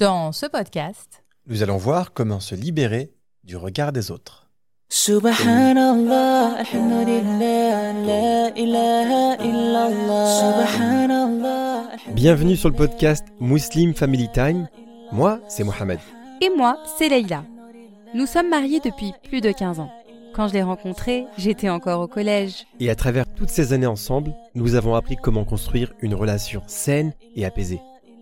Dans ce podcast, Nous allons voir comment se libérer du regard des autres. Subhanallah, alhamdulillah, la ilaha illallah. Subhanallah. Bienvenue sur le podcast Muslim Family Time. Moi, c'est Mohamed. et moi, c'est Leïla. Nous sommes mariés depuis plus de 15 ans. Quand je l'ai rencontré, j'étais encore au collège. Et à travers toutes ces années ensemble, nous avons appris comment construire une relation saine et apaisée.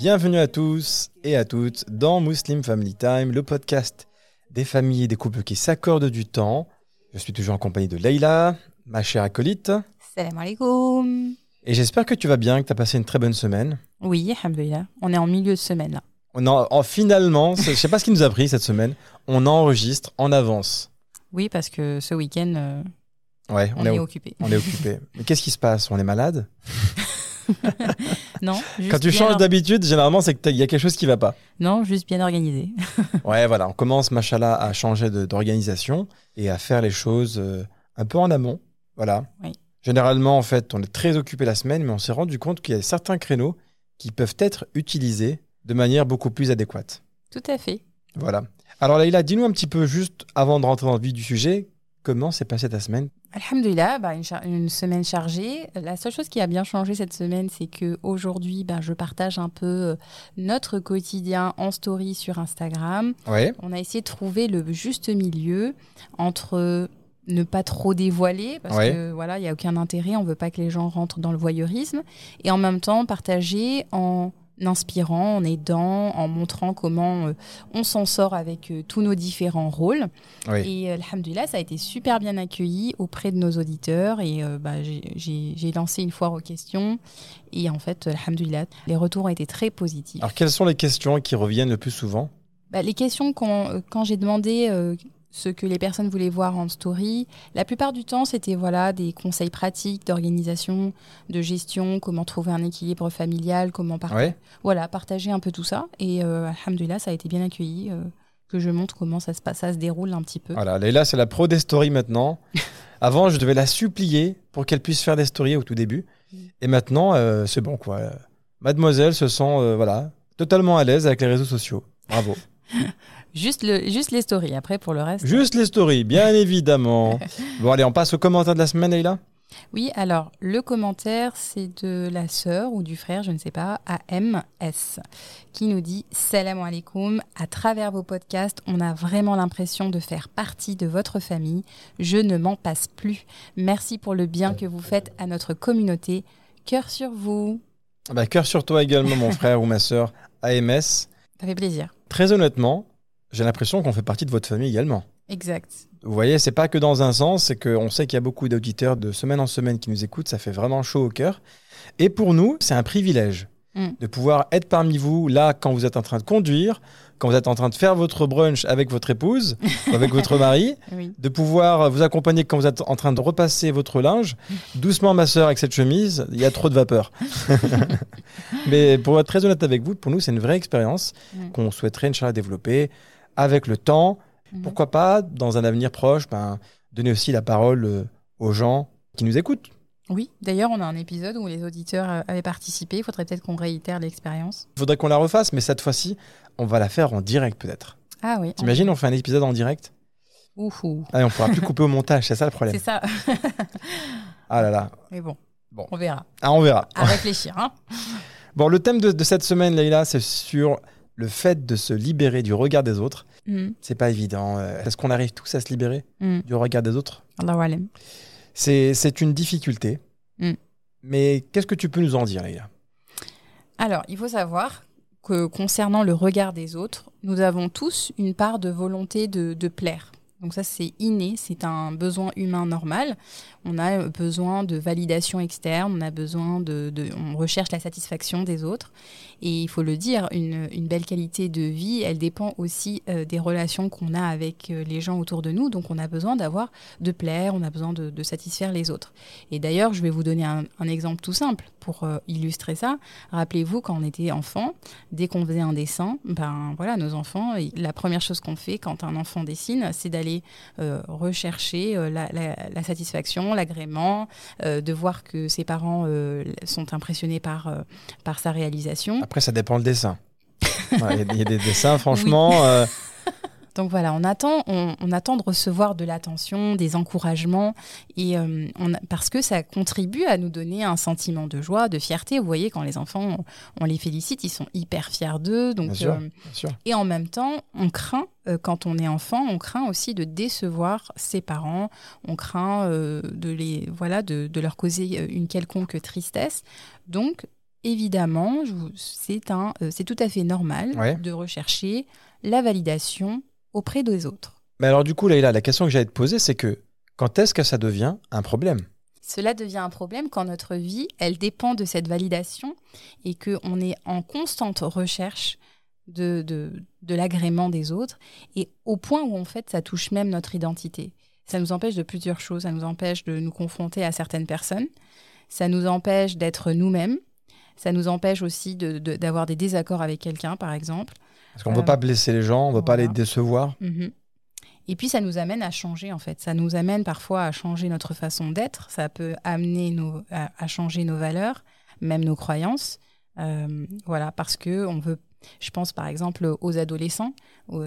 Bienvenue à tous et à toutes dans Muslim Family Time, le podcast des familles et des couples qui s'accordent du temps. Je suis toujours en compagnie de Leïla, ma chère acolyte. Salam alaikum. Et j'espère que tu vas bien, que tu as passé une très bonne semaine. Oui, alhamdoulilah. On est en milieu de semaine là. On en, en- finalement, je sais pas ce qui nous a pris cette semaine, on enregistre en avance. Oui, parce que ce week-end, euh, Ouais, on, on, est, est, occupé. on est occupé. Mais qu'est-ce qui se passe? On est malade? Non, juste Quand tu changes d'habitude, généralement, c'est qu'il y a quelque chose qui va pas. Non, juste bien organisé. Ouais, voilà, on commence, machallah, à changer d'organisation et à faire les choses euh, un peu en amont. Voilà. Oui. Généralement, en fait, on est très occupé la semaine, mais on s'est rendu compte qu'il y a certains créneaux qui peuvent être utilisés de manière beaucoup plus adéquate. Tout à fait. Voilà. Alors, Leïla, dis-nous un petit peu, juste avant de rentrer dans le vif du sujet, comment s'est passée ta semaine? Alhamdulillah, bah, une, semaine chargée. La seule chose qui a bien changé cette semaine, c'est que aujourd'hui, bah, je partage un peu euh, notre quotidien en story sur Instagram. Ouais. On a essayé de trouver le juste milieu entre ne pas trop dévoiler parce Ouais. que voilà, il y a aucun intérêt, on veut pas que les gens rentrent dans le voyeurisme et en même temps partager en inspirant, en aidant, en montrant comment euh, on s'en sort avec euh, tous nos différents rôles. Oui. Et euh, alhamdoulilah, ça a été super bien accueilli auprès de nos auditeurs et euh, bah, j'ai- lancé une foire aux questions et en fait, alhamdoulilah, les retours ont été très positifs. Alors, quelles sont les questions qui reviennent le plus souvent? Bah, les questions, quand, quand j'ai demandé ce que les personnes voulaient voir en story, la plupart du temps, c'était voilà, des conseils pratiques d'organisation, de gestion, comment trouver un équilibre familial, comment par- Ouais. voilà, partager un peu tout ça. Et euh, alhamdoulilah, ça a été bien accueilli, euh, que je montre comment ça se, passe, ça se déroule un petit peu. Voilà, Leïla, c'est la pro des stories maintenant. Avant, je devais la supplier pour qu'elle puisse faire des stories au tout début. Et maintenant, euh, c'est bon, quoi. Mademoiselle se sent, euh, voilà, totalement à l'aise avec les réseaux sociaux. Bravo. Juste, le, juste les stories, après pour le reste. Juste les stories, bien évidemment. Bon, allez, on passe au commentaire de la semaine, Leïla? Oui, alors le commentaire, c'est de la sœur ou du frère, je ne sais pas, AMS, qui nous dit Salam alaikum. À travers vos podcasts, on a vraiment l'impression de faire partie de votre famille. Je ne m'en passe plus. Merci pour le bien que vous faites à notre communauté. Cœur sur vous. bah, Cœur sur toi également, mon frère ou ma sœur AMS. Ça fait plaisir. Très honnêtement, j'ai l'impression qu'on fait partie de votre famille également. Exact. Vous voyez, c'est pas que dans un sens, c'est qu'on sait qu'il y a beaucoup d'auditeurs de semaine en semaine qui nous écoutent, ça fait vraiment chaud au cœur. Et pour nous, c'est un privilège Mm. de pouvoir être parmi vous là quand vous êtes en train de conduire, quand vous êtes en train de faire votre brunch avec votre épouse, ou avec votre mari, Oui. de pouvoir vous accompagner quand vous êtes en train de repasser votre linge. Doucement, ma sœur, avec cette chemise, il y a trop de vapeur. Mais pour être très honnête avec vous, pour nous, c'est une vraie expérience Mm. qu'on souhaiterait, Inch'Allah, développer avec le temps. Mhm. Pourquoi pas, dans un avenir proche, ben, donner aussi la parole euh, aux gens qui nous écoutent. Oui, d'ailleurs, on a un épisode où les auditeurs euh, avaient participé. Il faudrait peut-être qu'on réitère l'expérience. Il faudrait qu'on la refasse, mais cette fois-ci, on va la faire en direct peut-être. Ah oui. T'imagines, on fait un épisode en direct? Ouhou. ah, et On pourra plus couper au montage, c'est ça le problème. C'est ça. Ah là là. Mais bon, Bon. on verra. Ah, on verra. À réfléchir. Hein Bon, le thème de, de cette semaine, Leïla, c'est sur le fait de se libérer du regard des autres. Mm, C'est pas évident. euh, Est-ce qu'on arrive tous à se libérer mm. du regard des autres. C'est c'est une difficulté. Mm. Mais qu'est-ce que tu peux nous en dire, Leïla? Alors, il faut savoir que concernant le regard des autres, nous avons tous une part de volonté de, de plaire, Donc ça, c'est inné, c'est un besoin humain normal. On a besoin de validation externe, on a besoin de, on recherche la satisfaction des autres. Et il faut le dire, une, belle qualité de vie, elle dépend aussi euh, des relations qu'on a avec euh, les gens autour de nous. Donc on a besoin d'avoir, de plaire, on a besoin de, satisfaire les autres. Et d'ailleurs, je vais vous donner un, exemple tout simple pour euh, illustrer ça. Rappelez-vous, quand on était enfant, dès qu'on faisait un dessin, ben voilà, nos enfants, la première chose qu'on fait quand un enfant dessine, c'est d'aller euh, rechercher euh, la, la- la satisfaction, l'agrément, euh, de voir que ses parents sont impressionnés par, par sa réalisation. Après, ça dépend le dessin. Ouais, Il y, a- il y a des dessins, franchement. Donc voilà, on attend, on, on attend de recevoir de l'attention, des encouragements, et euh, on parce que ça contribue à nous donner un sentiment de joie, de fierté. Vous voyez, quand les enfants, on, on les félicite, ils sont hyper fiers d'eux. Donc Bien sûr. euh, bien sûr. Et en même temps, on craint, euh, quand on est enfant, on craint aussi de décevoir ses parents, on craint euh, de, les, voilà, de, de leur causer une quelconque tristesse. Donc, évidemment, c'est un, euh, c'est tout à fait normal Ouais. de rechercher la validation auprès des autres. Mais alors, du coup, Leïla, la question que j'allais te poser, c'est que quand est-ce que ça devient un problème? Cela devient un problème quand notre vie, elle dépend de cette validation et qu'on est en constante recherche de, de, de l'agrément des autres et au point où en fait ça touche même notre identité. Ça nous empêche de plusieurs choses. Ça nous empêche de nous confronter à certaines personnes. Ça nous empêche d'être nous-mêmes. Ça nous empêche aussi de- de- d'avoir des désaccords avec quelqu'un, par exemple. Parce qu'on ne veut pas blesser les gens, on ne veut pas les décevoir. Mhm. Et puis ça nous amène à changer en fait. Ça nous amène parfois à changer notre façon d'être. Ça peut amener nos, à, à changer nos valeurs, même nos croyances. Euh, voilà, parce que on veut. Je pense par exemple aux adolescents.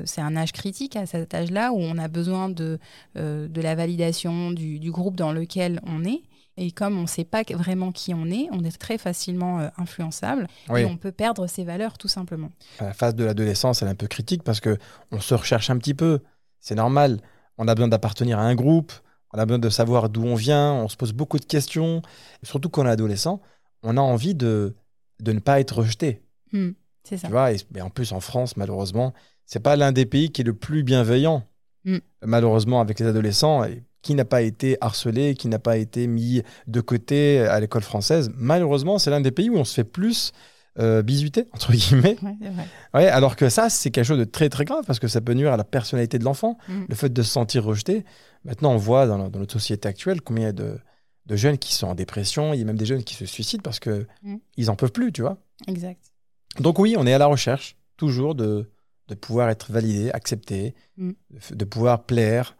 C'est un âge critique à cet âge-là où on a besoin de, euh, de la validation du, du groupe dans lequel on est. Et comme on ne sait pas vraiment qui on est, on est très facilement euh, influençable Oui. et on peut perdre ses valeurs tout simplement. La phase de l'adolescence, elle est un peu critique parce que on se recherche un petit peu. C'est normal. On a besoin d'appartenir à un groupe. On a besoin de savoir d'où on vient. On se pose beaucoup de questions. Et surtout quand on est adolescent, on a envie de, de ne pas être rejeté. Hmm, c'est ça. Tu vois, et, mais en plus en France, malheureusement, c'est pas l'un des pays qui est le plus bienveillant. Mm. Malheureusement, avec les adolescents, et qui n'a pas été harcelé, qui n'a pas été mis de côté à l'école française. Malheureusement, c'est l'un des pays où on se fait plus euh, bisuter, entre guillemets. Ouais, c'est vrai. Ouais, alors que ça, c'est quelque chose de très très grave parce que ça peut nuire à la personnalité de l'enfant, Mm. le fait de se sentir rejeté. Maintenant, on voit dans, dans notre société actuelle combien il y a de, de jeunes qui sont en dépression, il y a même des jeunes qui se suicident parce que Mm. ils en peuvent plus, tu vois. Exact. Donc oui, on est à la recherche toujours de, de pouvoir être validé, accepté, Mm. de pouvoir plaire,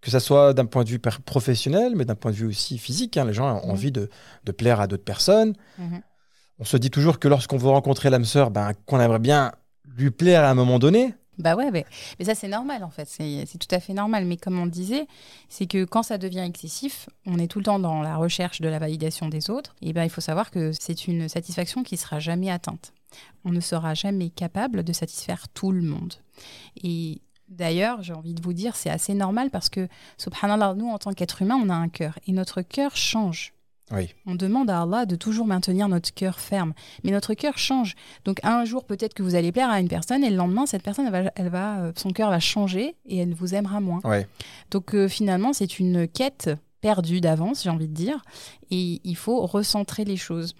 que ça soit d'un point de vue professionnel, mais d'un point de vue aussi physique. hein. Les gens ont Mm. envie de, de plaire à d'autres personnes. Mhm. On se dit toujours que lorsqu'on veut rencontrer l'âme sœur, ben, qu'on aimerait bien lui plaire à un moment donné. Bah ouais, mais, mais ça c'est normal en fait, c'est tout à fait normal. Mais comme on disait, c'est que quand ça devient excessif, on est tout le temps dans la recherche de la validation des autres. Et ben il faut savoir que c'est une satisfaction qui sera jamais atteinte. On ne sera jamais capable de satisfaire tout le monde. Et d'ailleurs, j'ai envie de vous dire, c'est assez normal parce que, subhanallah, nous en tant qu'être humain, on a un cœur et notre cœur change. Oui. On demande à Allah de toujours maintenir notre cœur ferme. Mais notre cœur change. Donc un jour, peut-être que vous allez plaire à une personne et le lendemain, cette personne, elle va, elle va, euh, son cœur va changer et elle vous aimera moins. Ouais. Donc euh, finalement, c'est une quête perdue d'avance, j'ai envie de dire. Et il faut recentrer les choses.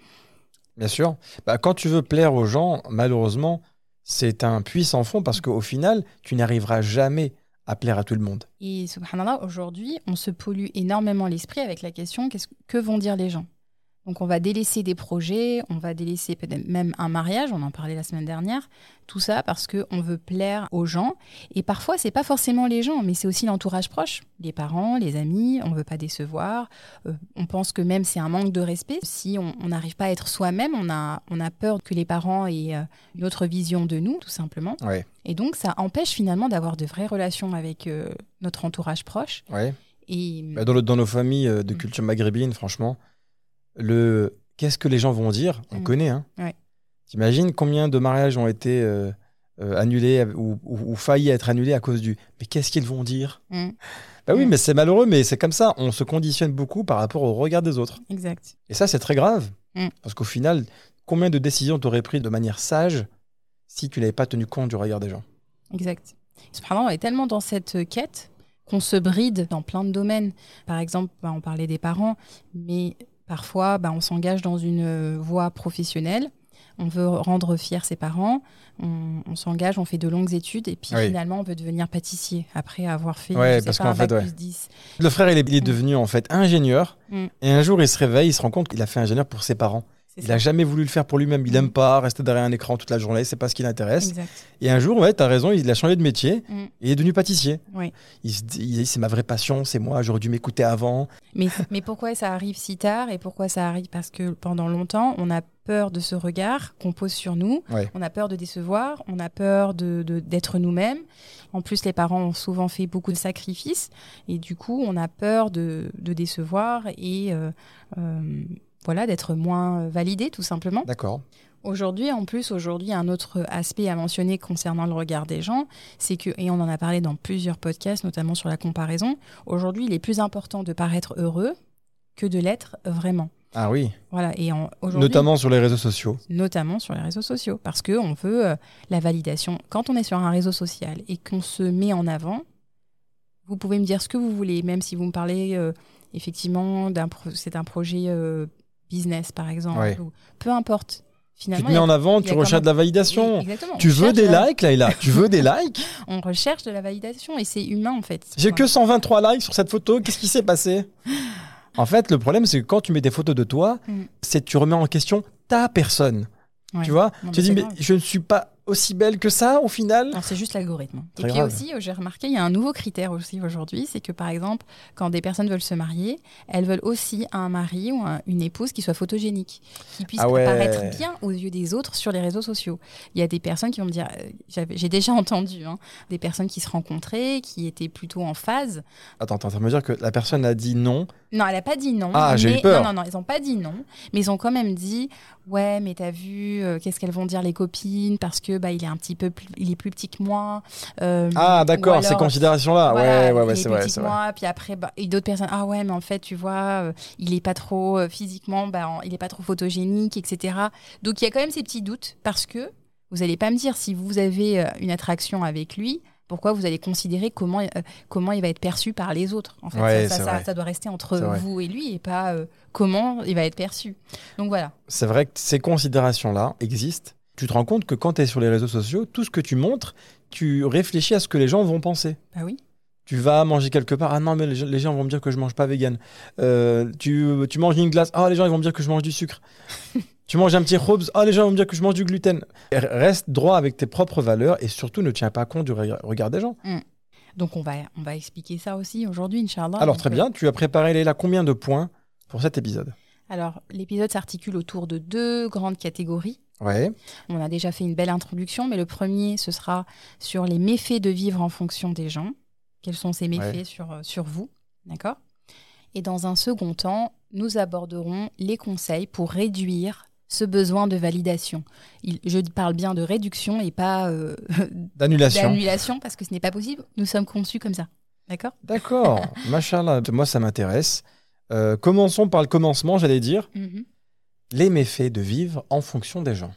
Bien sûr. Bah, quand tu veux plaire aux gens, malheureusement, c'est un puits sans fond parce qu'au final, tu n'arriveras jamais à plaire à tout le monde. Et subhanallah, aujourd'hui, on se pollue énormément l'esprit avec la question qu'est-ce que vont dire les gens? Donc on va délaisser des projets, on va délaisser peut-être même un mariage, on en parlait la semaine dernière, tout ça parce que on veut plaire aux gens et parfois c'est pas forcément les gens mais c'est aussi l'entourage proche, les parents, les amis, on veut pas décevoir, Euh, on pense que même c'est un manque de respect si on n'arrive pas à être soi-même, on a on a peur que les parents aient euh, une autre vision de nous tout simplement. Ouais. Et donc, ça empêche finalement d'avoir de vraies relations avec euh, notre entourage proche. Ouais. Et Bah, dans, le- dans nos familles de Mm. culture maghrébine, franchement, le qu'est-ce que les gens vont dire, on Mm. connaît. Hein. Ouais. T'imagines combien de mariages ont été euh, euh, annulés ou, ou, ou failli être annulés à cause du. Mais qu'est-ce qu'ils vont dire? Mm, Bah oui, Mm. mais c'est malheureux, mais c'est comme ça. On se conditionne beaucoup par rapport au regard des autres. exact. Et ça, c'est très grave. Mm. Parce qu'au final, combien de décisions t'aurais pris de manière sage si tu n'avais pas tenu compte du regard des gens? Exact. Cependant, on est tellement dans cette quête qu'on se bride dans plein de domaines. Par exemple, bah, on parlait des parents, mais parfois, bah, on s'engage dans une euh, voie professionnelle. On veut rendre fiers ses parents, on, on s'engage, on fait de longues études et puis Oui. finalement on veut devenir pâtissier après avoir fait Ouais, parce pas, bac fait, ouais. plus 10. Le frère, il est, il est devenu en fait ingénieur. Mm. Et un jour, il se réveille, il se rend compte qu'il a fait ingénieur pour ses parents. Il ça. a jamais voulu le faire pour lui-même. Il Mm. aime pas rester derrière un écran toute la journée. C'est pas ce qui l'intéresse. Et un jour, ouais, t'as raison, il a changé de métier. Mm. Et il est devenu pâtissier. Oui. Il se dit, il dit, c'est ma vraie passion, c'est moi. J'aurais dû m'écouter avant. Mais, mais pourquoi ça arrive si tard et pourquoi ça arrive Parce que pendant longtemps, on a peur de ce regard qu'on pose sur nous, Ouais. on a peur de décevoir, on a peur de- de- d'être nous-mêmes. En plus, les parents ont souvent fait beaucoup de sacrifices et du coup, on a peur de, de décevoir et euh, euh, voilà, d'être moins validé tout simplement. D'accord. Aujourd'hui, en plus, aujourd'hui, un autre aspect à mentionner concernant le regard des gens, c'est que, et on en a parlé dans plusieurs podcasts, notamment sur la comparaison, aujourd'hui, il est plus important de paraître heureux que de l'être vraiment. Ah oui. Voilà, et en- Notamment sur les réseaux sociaux. notamment sur les réseaux sociaux, parce que on veut euh, la validation. Quand on est sur un réseau social et qu'on se met en avant, vous pouvez me dire ce que vous voulez, même si vous me parlez euh, effectivement d'un, pro- c'est un projet euh, business par exemple, Ouais. ou peu importe. Tu Finalement, te il mets a- en avant, tu recherches de la validation. Exactement. Tu veux des de la- likes, Laïla? Tu veux des likes? On recherche de la validation et c'est humain en fait. J'ai que Voilà. 123 likes sur cette photo. Qu'est-ce qui s'est passé? En fait, le problème, c'est que quand tu mets des photos de toi, Mm. c'est tu remets en question ta personne. Ouais. Tu vois? Non, Tu dis, mais je ne suis pas aussi belle que ça au final? Non, c'est juste l'algorithme. Et puis grave. aussi, euh, j'ai remarqué, il y a un nouveau critère aussi aujourd'hui, c'est que par exemple, quand des personnes veulent se marier, elles veulent aussi un mari ou un- une épouse qui soit photogénique, qui puisse Ah ouais. paraître bien aux yeux des autres sur les réseaux sociaux. Il y a des personnes qui vont me dire, euh, j'ai déjà entendu, hein, des personnes qui se rencontraient, qui étaient plutôt en phase. Attends, attends, ça veut dire que la personne a dit non. Non, elle n'a pas dit non. Ah, j'ai eu peur. Non, non, non, ils n'ont pas dit non, mais ils ont quand même dit, ouais, mais t'as vu, euh, qu'est-ce qu'elles vont dire les copines, parce que bah il est un petit peu, plus, il est plus petit que moi. euh, Ah, d'accord, ces considérations-là. Voilà, ouais, ouais, ouais, il est c'est vrai. petit c'est que vrai. moi, puis après, bah, et d'autres personnes, ah ouais, mais en fait, tu vois, euh, il est pas trop euh, physiquement, bah, il est pas trop photogénique, etc. Donc il y a quand même ces petits doutes parce que vous allez pas me dire si vous avez une attraction avec lui, pourquoi vous allez considérer comment, euh, comment il va être perçu par les autres? En fait, Ouais, ça, doit rester entre vous et lui et pas euh, comment il va être perçu. Donc voilà. C'est vrai que ces considérations-là existent. Tu te rends compte que quand tu es sur les réseaux sociaux, tout ce que tu montres, tu réfléchis à ce que les gens vont penser. Bah oui. Tu vas manger quelque part, ah non, mais les gens, vont me dire que je mange pas vegan. Euh, tu, tu manges une glace, ah les gens ils vont me dire que je mange du sucre. tu manges un petit robes, ah les gens vont me dire que je mange du gluten. Reste droit avec tes propres valeurs et surtout ne tiens pas compte du re- regard des gens. Donc on va, on va expliquer ça aussi aujourd'hui, Inch'Allah. Alors très euh, bien, tu as préparé Léla combien de points pour cet épisode? Alors l'épisode s'articule autour de deux grandes catégories. Ouais, On a déjà fait une belle introduction, mais le premier, ce sera sur les méfaits de vivre en fonction des gens. Quels sont ces méfaits Ouais. sur, euh, sur vous D'accord? Et dans un second temps, nous aborderons les conseils pour réduire ce besoin de validation. Il- je parle bien de réduction et pas euh, d'annulation. d'annulation, parce que ce n'est pas possible. Nous sommes conçus comme ça. D'accord? D'accord, machallah, moi ça m'intéresse. Euh, commençons par le commencement, j'allais dire. Mhm. Les méfaits de vivre en fonction des gens.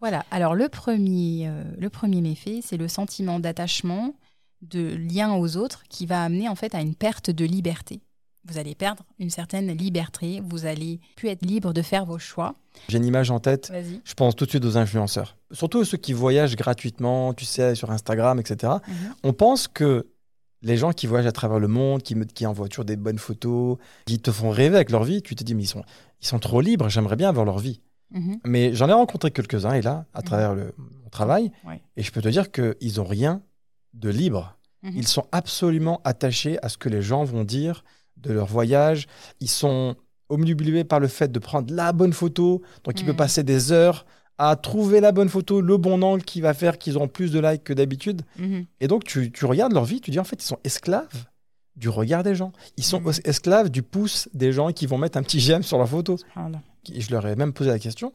Voilà. Alors le premier, euh, le premier méfait, c'est le sentiment d'attachement, de lien aux autres, qui va amener en fait à une perte de liberté. Vous allez perdre une certaine liberté. Vous allez plus être libre de faire vos choix. J'ai une image en tête, Vas-y. je pense tout de suite aux influenceurs. Surtout ceux qui voyagent gratuitement, tu sais, sur Instagram, etc. Mhm. On pense que les gens qui voyagent à travers le monde, qui, qui envoient toujours des bonnes photos, qui te font rêver avec leur vie, tu te dis, mais ils sont, ils sont trop libres, j'aimerais bien avoir leur vie. Mhm. Mais j'en ai rencontré quelques-uns, et là, à travers le, mon travail, Ouais. et je peux te dire qu'ils n'ont rien de libre. Mhm. Ils sont absolument attachés à ce que les gens vont dire de leur voyage. Ils sont omnubilés par le fait de prendre la bonne photo. Donc, il peut Mhm. passer des heures à trouver la bonne photo, le bon angle qui va faire qu'ils auront plus de likes que d'habitude. Mhm. Et donc, tu, tu regardes leur vie, tu dis en fait, ils sont esclaves du regard des gens. Ils sont Mhm. es- esclaves du pouce des gens qui vont mettre un petit j'aime sur leur photo. Voilà. Je leur ai même posé la question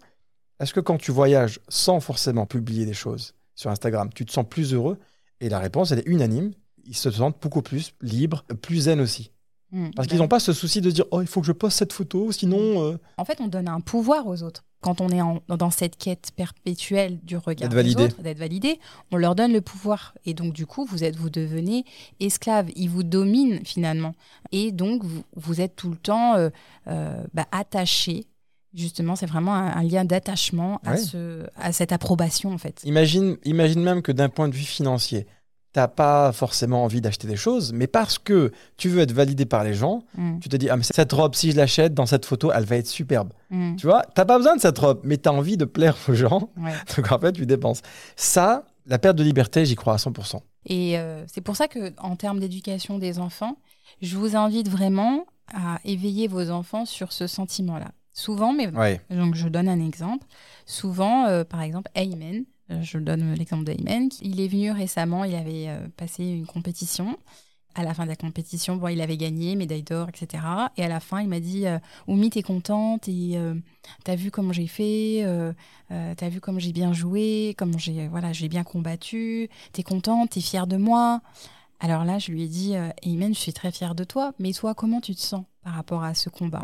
est-ce que quand tu voyages sans forcément publier des choses sur Instagram, tu te sens plus heureux? Et la réponse, elle est unanime. Ils se sentent beaucoup plus libres, plus zen aussi. Mhm. Parce Ben, qu'ils n'ont pas ce souci de dire oh, il faut que je poste cette photo, sinon. euh, En fait, on donne un pouvoir aux autres. Quand on est en- dans cette quête perpétuelle du regard des autres, d'être validé, on leur donne le pouvoir. Et donc, du coup, vous êtes, vous devenez esclave. Ils vous dominent finalement. Et donc, vous, vous êtes tout le temps euh, euh, bah, attaché. Justement, c'est vraiment un, un lien d'attachement à, ce, à cette approbation, en fait. Imagine, imagine même que d'un point de vue financier, t'as pas forcément envie d'acheter des choses, mais parce que tu veux être validé par les gens, Mm, tu te dis, ah, mais cette robe, si je l'achète dans cette photo, elle va être superbe. mm, Tu vois, t'as pas besoin de cette robe, mais t'as envie de plaire aux gens, ouais. donc en fait, tu dépenses. Ça, la perte de liberté, j'y crois à 100%. Et euh, c'est pour ça que, en termes d'éducation des enfants, je vous invite vraiment à éveiller vos enfants sur ce sentiment-là. Souvent, mais Ouais. donc je donne un exemple. Souvent, euh, par exemple, euh, je donne l'exemple d'Ayman, il est venu récemment, il avait euh, passé une compétition. À la fin de la compétition, bon, il avait gagné, médaille d'or, etc. Et à la fin, il m'a dit euh, Oumi, t'es contente et euh, t'as vu comment j'ai fait, euh, euh, t'as vu comment j'ai bien joué, comment j'ai voilà, j'ai bien combattu, t'es contente, t'es fière de moi. Alors là, je lui ai dit euh, Ayman, je suis très fière de toi, mais toi, comment tu te sens par rapport à ce combat?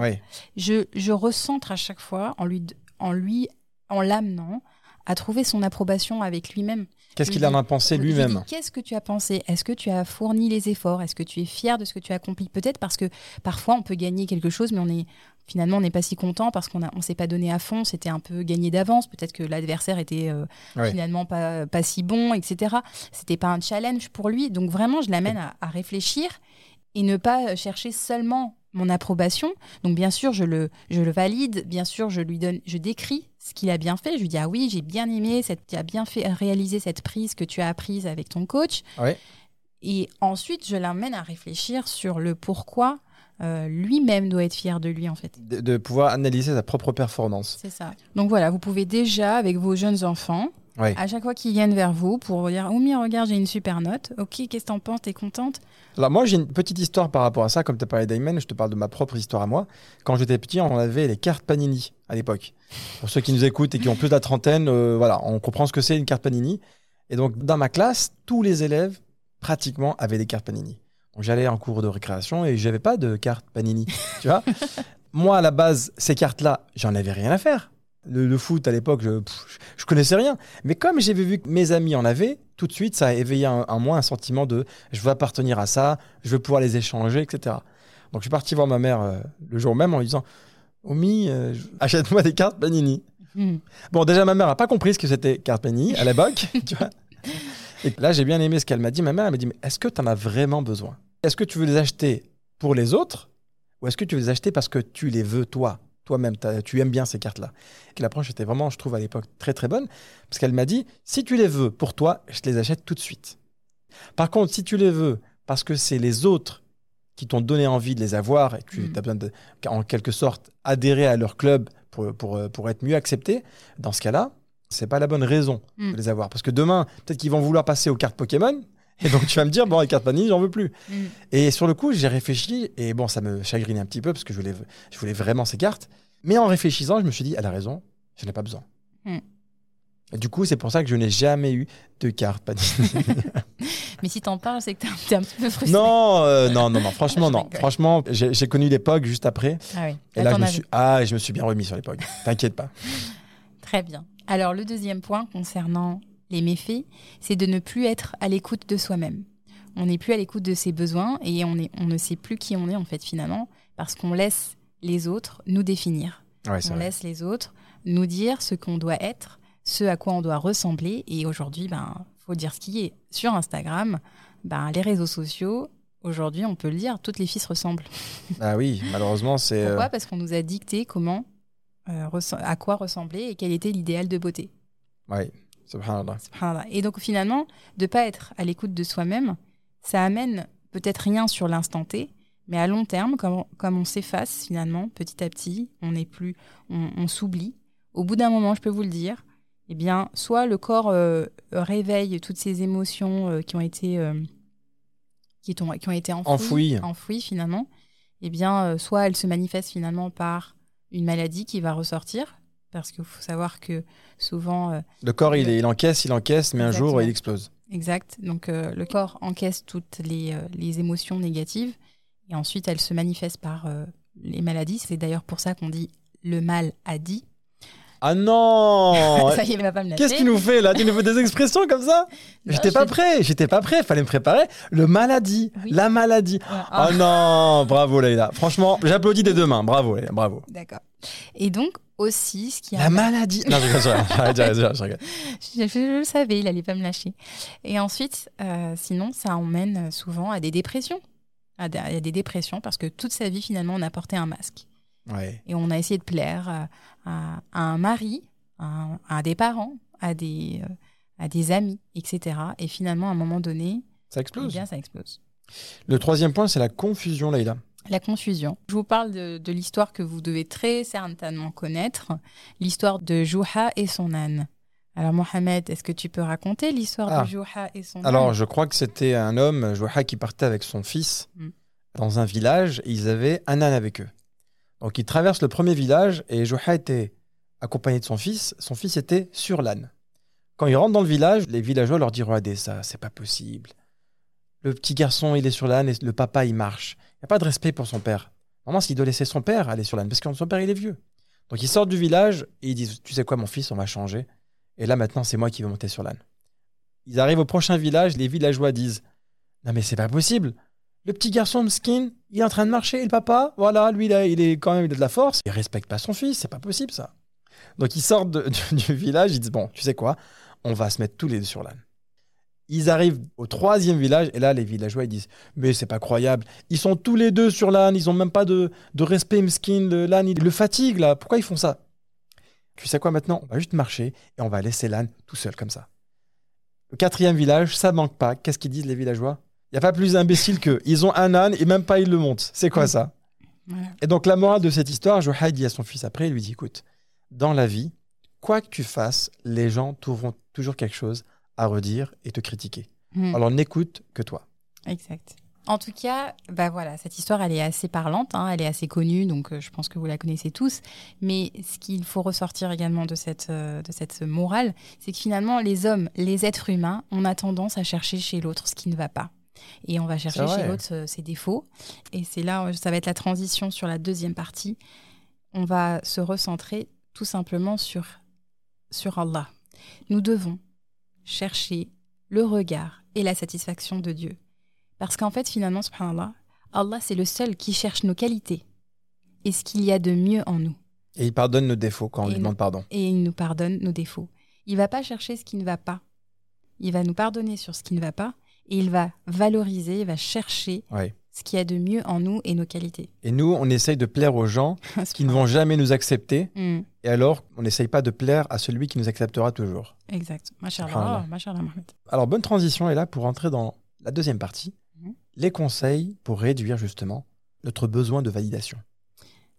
Je, je recentre à chaque fois en lui, en lui, en l'amenant à trouver son approbation avec lui-même. Qu'est-ce qu'il en a pensé lui-même Qu'est-ce que tu as pensé? Est-ce que tu as fourni les efforts? Est-ce que tu es fier de ce que tu as accompli? Peut-être parce que parfois on peut gagner quelque chose, mais on est finalement on n'est pas si content parce qu'on a on s'est pas donné à fond. C'était un peu gagné d'avance. Peut-être que l'adversaire était euh, Ouais. finalement pas pas si bon, etc. C'était pas un challenge pour lui. Donc vraiment, je l'amène à, à réfléchir et ne pas chercher seulement mon approbation. Donc bien sûr, je le, je le valide, bien sûr, je lui donne, je décris ce qu'il a bien fait. Je lui dis ah oui, j'ai bien aimé, cette, tu as bien fait réaliser cette prise que tu as apprise avec ton coach. Ouais. Et ensuite, je l'amène à réfléchir sur le pourquoi euh, lui-même doit être fier de lui en fait. de, de pouvoir analyser sa propre performance. C'est ça. Donc voilà, vous pouvez déjà avec vos jeunes enfants. À chaque fois qu'ils viennent vers vous pour dire Oumi, regarde, j'ai une super note. Ok, qu'est-ce que t'en penses? T'es contente Alors moi j'ai une petite histoire par rapport à ça, comme tu as parlé d'Ayman, je te parle de ma propre histoire à moi. Quand j'étais petit, on avait les cartes Panini à l'époque. Pour ceux qui nous écoutent et qui ont plus de la trentaine, euh, voilà, on comprend ce que c'est une carte Panini. Et donc dans ma classe, tous les élèves pratiquement avaient des cartes Panini. Donc j'allais en cours de récréation et j'avais pas de carte Panini, tu vois. Moi à la base, ces cartes-là, j'en avais rien à faire. Le, le foot à l'époque, je, je connaissais rien. Mais comme j'avais vu que mes amis en avaient, tout de suite, ça a éveillé en, moi un sentiment de je veux appartenir à ça, je veux pouvoir les échanger, etc. Donc je suis parti voir ma mère euh, le jour même en lui disant Omi, euh, achète-moi des cartes Panini. Hmm. Bon, déjà, ma mère n'a pas compris ce que c'était carte Panini à l'époque. tu vois. Et là, j'ai bien aimé ce qu'elle m'a dit. Ma mère elle m'a dit Mais est-ce que tu en as vraiment besoin? Est-ce que tu veux les acheter pour les autres? Ou est-ce que tu veux les acheter parce que tu les veux toi? Toi-même, tu aimes bien ces cartes-là. Et l'approche était vraiment, je trouve, à l'époque très très bonne, parce qu'elle m'a dit, si tu les veux pour toi, je te les achète tout de suite. Par contre, si tu les veux parce que c'est les autres qui t'ont donné envie de les avoir et que tu Mm. as besoin de, en quelque sorte, adhérer à leur club pour, pour, pour être mieux accepté, dans ce cas-là, c'est pas la bonne raison Mm. de les avoir. Parce que demain, peut-être qu'ils vont vouloir passer aux cartes Pokémon, et donc tu vas me dire, bon, les cartes Panini, j'en veux plus. Hmm. Et sur le coup, j'ai réfléchi, et bon, ça me chagrinait un petit peu, parce que je voulais, je voulais vraiment ces cartes. Mais en réfléchissant, je me suis dit, elle a raison, je n'ai pas besoin. Mm. Du coup, c'est pour ça que je n'ai jamais eu de cartes Panini. Mais si t'en parles, c'est que t'es un, un petit peu frustré. non, euh, non, non, non, franchement, non. Franchement, j'ai connu l'époque juste après, Ah oui. et là, je me, suis, ah, je me suis bien remis sur l'époque. T'inquiète pas. Très bien. Alors, le deuxième point concernant les méfaits, c'est de ne plus être à l'écoute de soi-même. On n'est plus à l'écoute de ses besoins et on, est, on ne sait plus qui on est, en fait, finalement, parce qu'on laisse les autres nous définir. Ouais, On vrai. laisse les autres nous dire ce qu'on doit être, ce à quoi on doit ressembler. Et aujourd'hui, ben, faut dire ce qui est. Sur Instagram, ben, les réseaux sociaux, aujourd'hui, on peut le dire, toutes les filles se ressemblent. Ah oui, malheureusement, c'est. euh, Pourquoi? Parce qu'on nous a dicté comment, euh, à quoi ressembler et quel était l'idéal de beauté. ouais, subhanallah. Subhanallah. Et donc finalement, de pas être à l'écoute de soi-même, ça amène peut-être rien sur l'instant T, mais à long terme, comme, comme on s'efface finalement, petit à petit, on n'est plus, on, on s'oublie. Au bout d'un moment, je peux vous le dire, eh bien, soit le corps euh, réveille toutes ces émotions euh, qui ont été euh, qui, ont, qui ont été enfouies, Enfouies. enfouies, finalement, eh bien, soit elles se manifestent finalement par une maladie qui va ressortir, parce qu'il faut savoir que souvent euh, Le corps, il, il encaisse, il encaisse, mais un jour, il explose. Exact. Donc euh, le corps encaisse toutes les, euh, les émotions négatives et ensuite elles se manifestent par les maladies. C'est d'ailleurs pour ça qu'on dit le mal a dit. Ah non Ça y est, il va pas me. Qu'est-ce qu'il nous fait là? Tu nous fais des expressions comme ça? J'étais pas prêt, j'étais pas prêt, fallait me préparer. Le maladie, Oui. la maladie. Ouais, Oh non, bravo Leïla. Franchement, j'applaudis des deux mains. Bravo Leïla, bravo. D'accord. Et donc, aussi, ce qui a La maladie. Non, je rigole, je je. Je, le savais, il allait pas me lâcher. Et ensuite, euh, sinon, ça emmène souvent à des dépressions. À des, à des dépressions parce que toute sa vie, finalement, on a porté un masque. Ouais. Et on a essayé de plaire à, à- un mari, à, à des parents, à des, euh, à des amis, etc. Et finalement, à un moment donné, Ça eh explose. bien, ça explose. Le troisième point, c'est la confusion, Leïla. La confusion. Je vous parle de, de l'histoire que vous devez très certainement connaître, l'histoire de Jouha et son âne. Alors Mohamed, est-ce que tu peux raconter l'histoire Ah. de Jouha et son Alors, âne je crois que c'était un homme, Joha, qui partait avec son fils Mm. dans un village et ils avaient un âne avec eux. Donc, ils traversent le premier village et Joha était accompagné de son fils. Son fils était sur l'âne. Quand ils rentrent dans le village, les villageois leur disent Regardez ça, c'est pas possible. Le petit garçon, il est sur l'âne et le papa, il marche. Il n'y a pas de respect pour son père. Normalement, s'il doit laisser son père aller sur l'âne, parce que son père, il est vieux. Donc, ils sortent du village et ils disent Tu sais quoi, mon fils, on va changer. Et là, maintenant, c'est moi qui vais monter sur l'âne. Ils arrivent au prochain village, les villageois disent Non, mais c'est pas possible. Le petit garçon de skin, il est en train de marcher, et le papa, voilà, lui, là, il est quand même de la force. Il respecte pas son fils, c'est pas possible ça. Donc ils sortent du, du village, ils disent Bon, tu sais quoi, on va se mettre tous les deux sur l'âne. Ils arrivent au troisième village, et là, les villageois, ils disent Mais c'est pas croyable, ils sont tous les deux sur l'âne, ils ont même pas de, de respect, Mskin, l'âne, il le fatigue là, pourquoi ils font ça? Tu sais quoi maintenant? On va juste marcher et on va laisser l'âne tout seul comme ça. Le quatrième village, ça manque pas. Qu'est-ce qu'ils disent les villageois? Il n'y a pas plus imbécile qu'eux. Ils ont un âne et même pas ils le montent. C'est quoi ça? Voilà. Et donc la morale de cette histoire, Johaï dit à son fils après, il lui dit, écoute, dans la vie, quoi que tu fasses, les gens trouveront toujours quelque chose à redire et te critiquer. Hmm. Alors n'écoute que toi. Exact. En tout cas, bah voilà, cette histoire, elle est assez parlante, hein, elle est assez connue, donc euh, je pense que vous la connaissez tous. Mais ce qu'il faut ressortir également de cette, euh, de cette morale, c'est que finalement, les hommes, les êtres humains, on a tendance à chercher chez l'autre ce qui ne va pas. Et on va chercher chez l'autre euh, ses défauts. Et c'est là, ça va être la transition sur la deuxième partie. On va se recentrer tout simplement sur, sur Allah. Nous devons chercher le regard et la satisfaction de Dieu. Parce qu'en fait, finalement, subhanallah, Allah, c'est le seul qui cherche nos qualités et ce qu'il y a de mieux en nous. Et il pardonne nos défauts quand on Et lui demande pardon. Et il nous pardonne nos défauts. Il va pas chercher ce qui ne va pas. Il va nous pardonner sur ce qui ne va pas et il va valoriser, il va chercher. Ce qu'il y a de mieux en nous et nos qualités. Et nous, on essaye de plaire aux gens qui ne vont jamais nous accepter. Hmm, Et alors, on n'essaye pas de plaire à celui qui nous acceptera toujours. exact. Mashallah, Mohamed. Alors, bonne transition est là pour entrer dans la deuxième partie. Mhm. Les conseils pour réduire justement notre besoin de validation.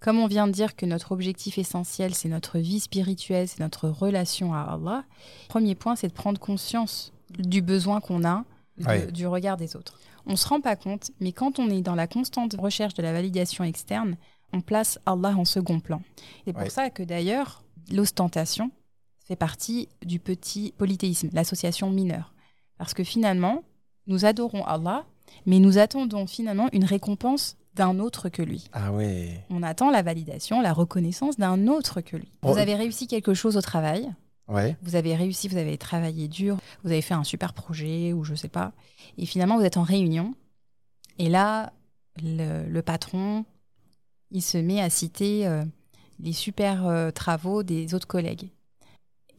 Comme on vient de dire que notre objectif essentiel, c'est notre vie spirituelle, c'est notre relation à Allah, premier point, c'est de prendre conscience du besoin qu'on a de- Ouais. du regard des autres. On ne se rend pas compte, mais quand on est dans la constante recherche de la validation externe, on place Allah en second plan. C'est pour Ouais. ça que d'ailleurs, l'ostentation fait partie du petit polythéisme, l'association mineure. Parce que finalement, nous adorons Allah, mais nous attendons finalement une récompense d'un autre que lui. Ah ouais. On attend la validation, la reconnaissance d'un autre que lui. Vous avez réussi quelque chose au travail, Ouais. vous avez réussi, vous avez travaillé dur, vous avez fait un super projet ou je sais pas, et finalement vous êtes en réunion, et là, le, le patron, il se met à citer euh, les super euh, travaux des autres collègues.